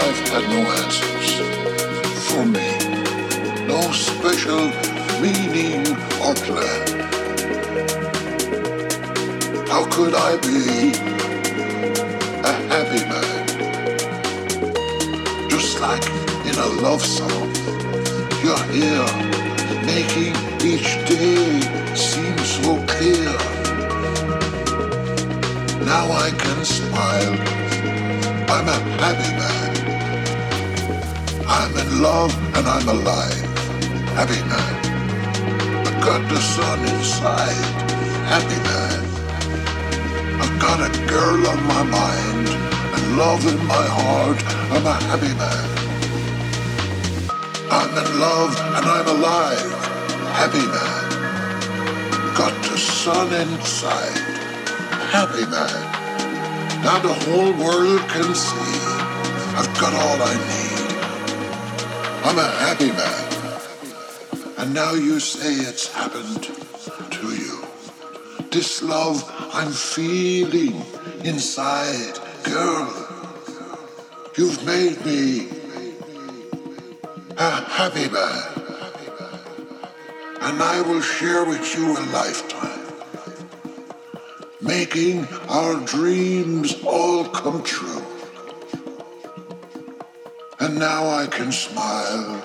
had no answers for me, no special meaning or plan. How could I be a happy man? Just like in a love song, you're here making each day seem so clear. Now I can smile. I'm a happy man. In love and I'm alive. Happy man. I got the sun inside. Happy man. I've got a girl on my mind and love in my heart. I'm a happy man. I'm in love and I'm alive. Happy man. Got the sun inside. Happy man. Now the whole world can see I've got all I need. I'm a happy man. And now you say it's happened to you. This love I'm feeling inside, girl. You've made me a happy man. And I will share with you a lifetime making our dreams all come true. Now I can smile.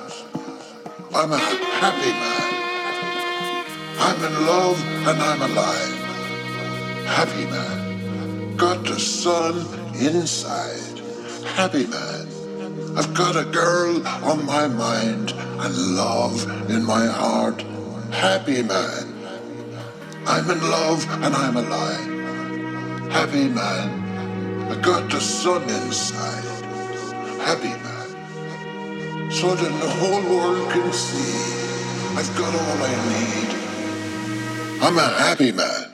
I'm a happy man. I'm in love and I'm alive. Happy man. Got the sun inside. Happy man. I've got a girl on my mind and love in my heart. Happy man. I'm in love and I'm alive. Happy man. I got the sun inside. Happy man. So that the whole world can see I've got all I need. I'm a happy man.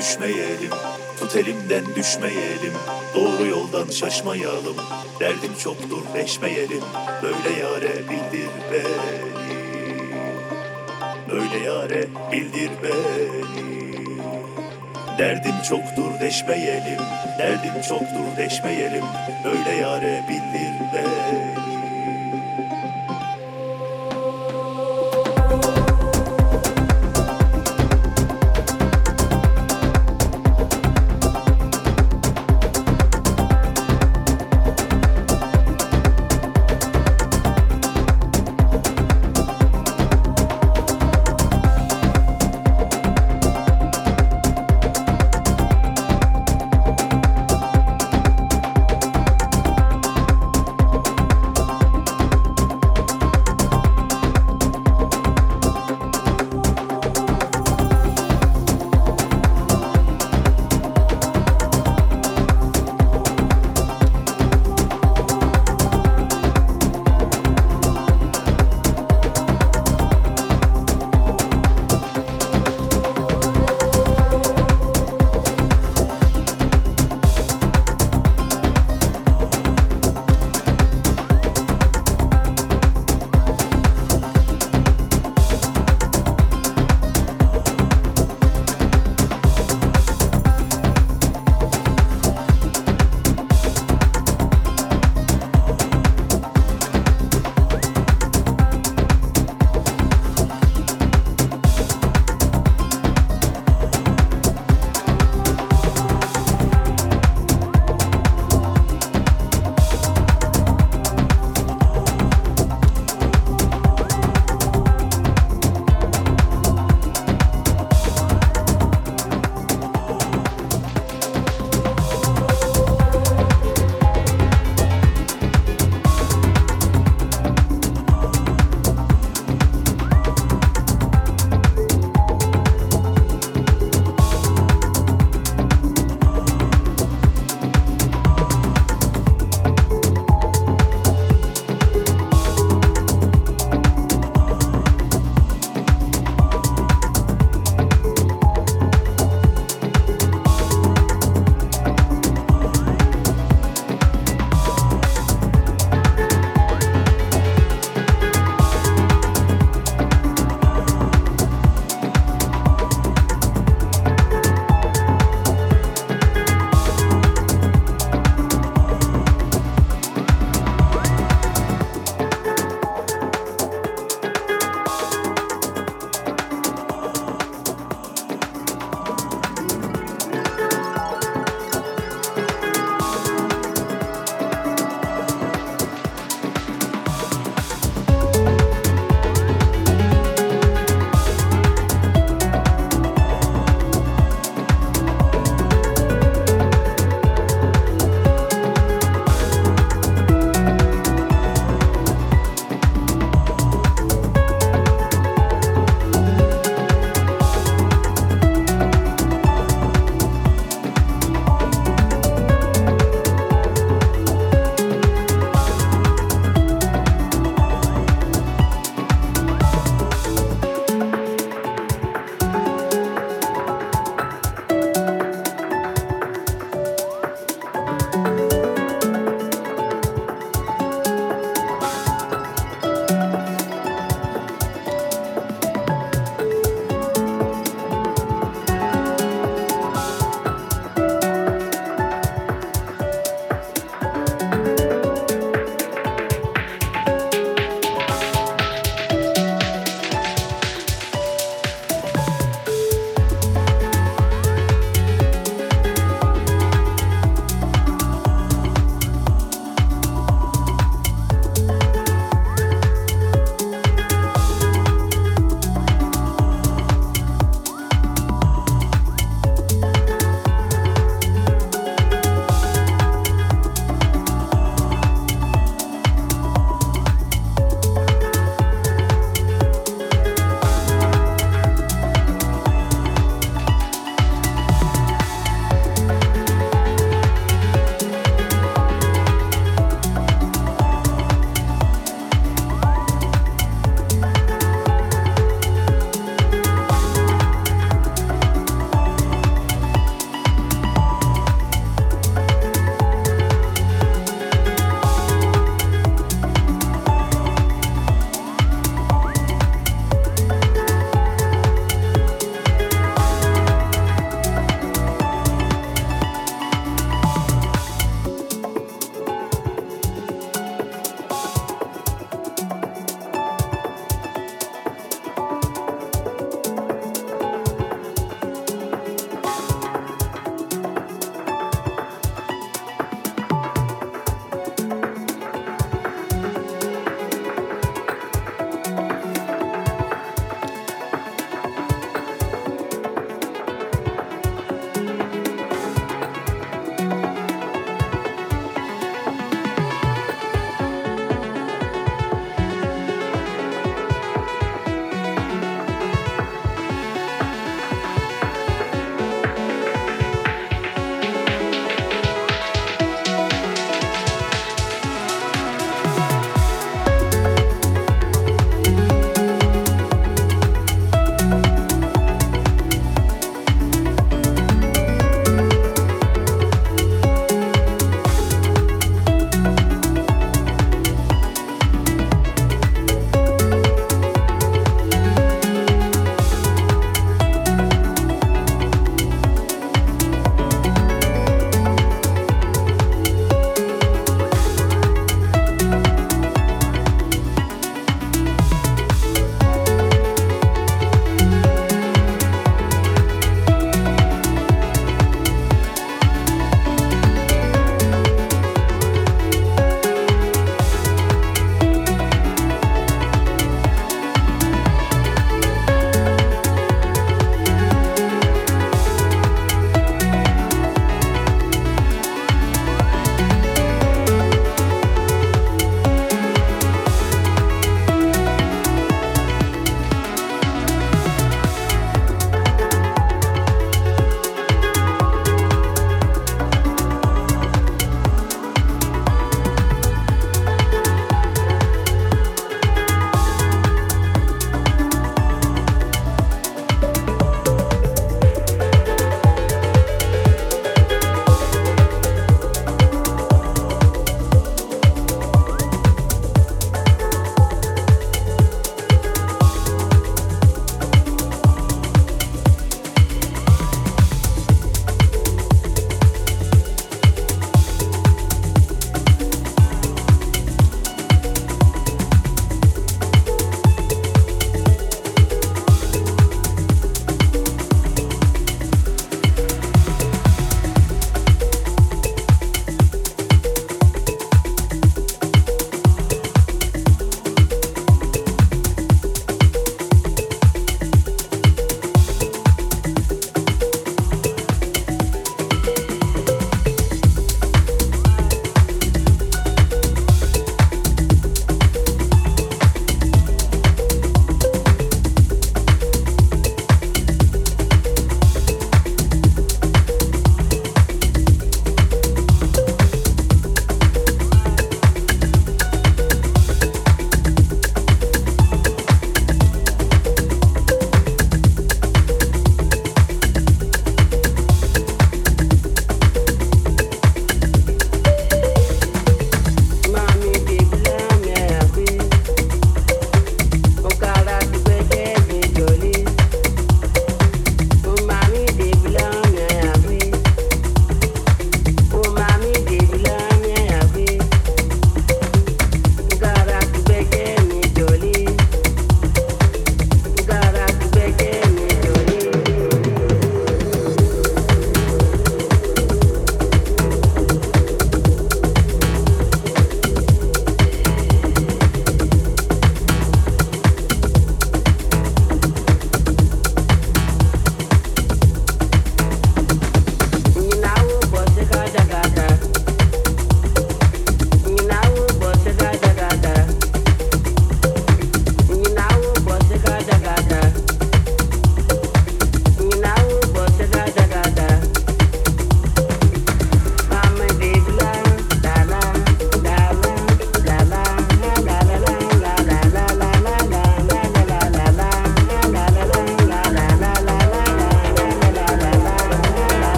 Düşmeyelim. Tut elimden düşmeyelim. Doğru yoldan şaşmayalım. Derdim çoktur deşmeyelim Böyle yare bildir beni. Böyle yare bildir beni. Derdim çoktur deşmeyelim Derdim çoktur deşmeyelim Böyle yare bildir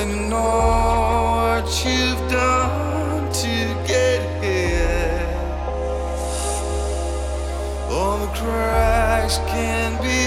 And you know what you've done to get here. All the cracks can be.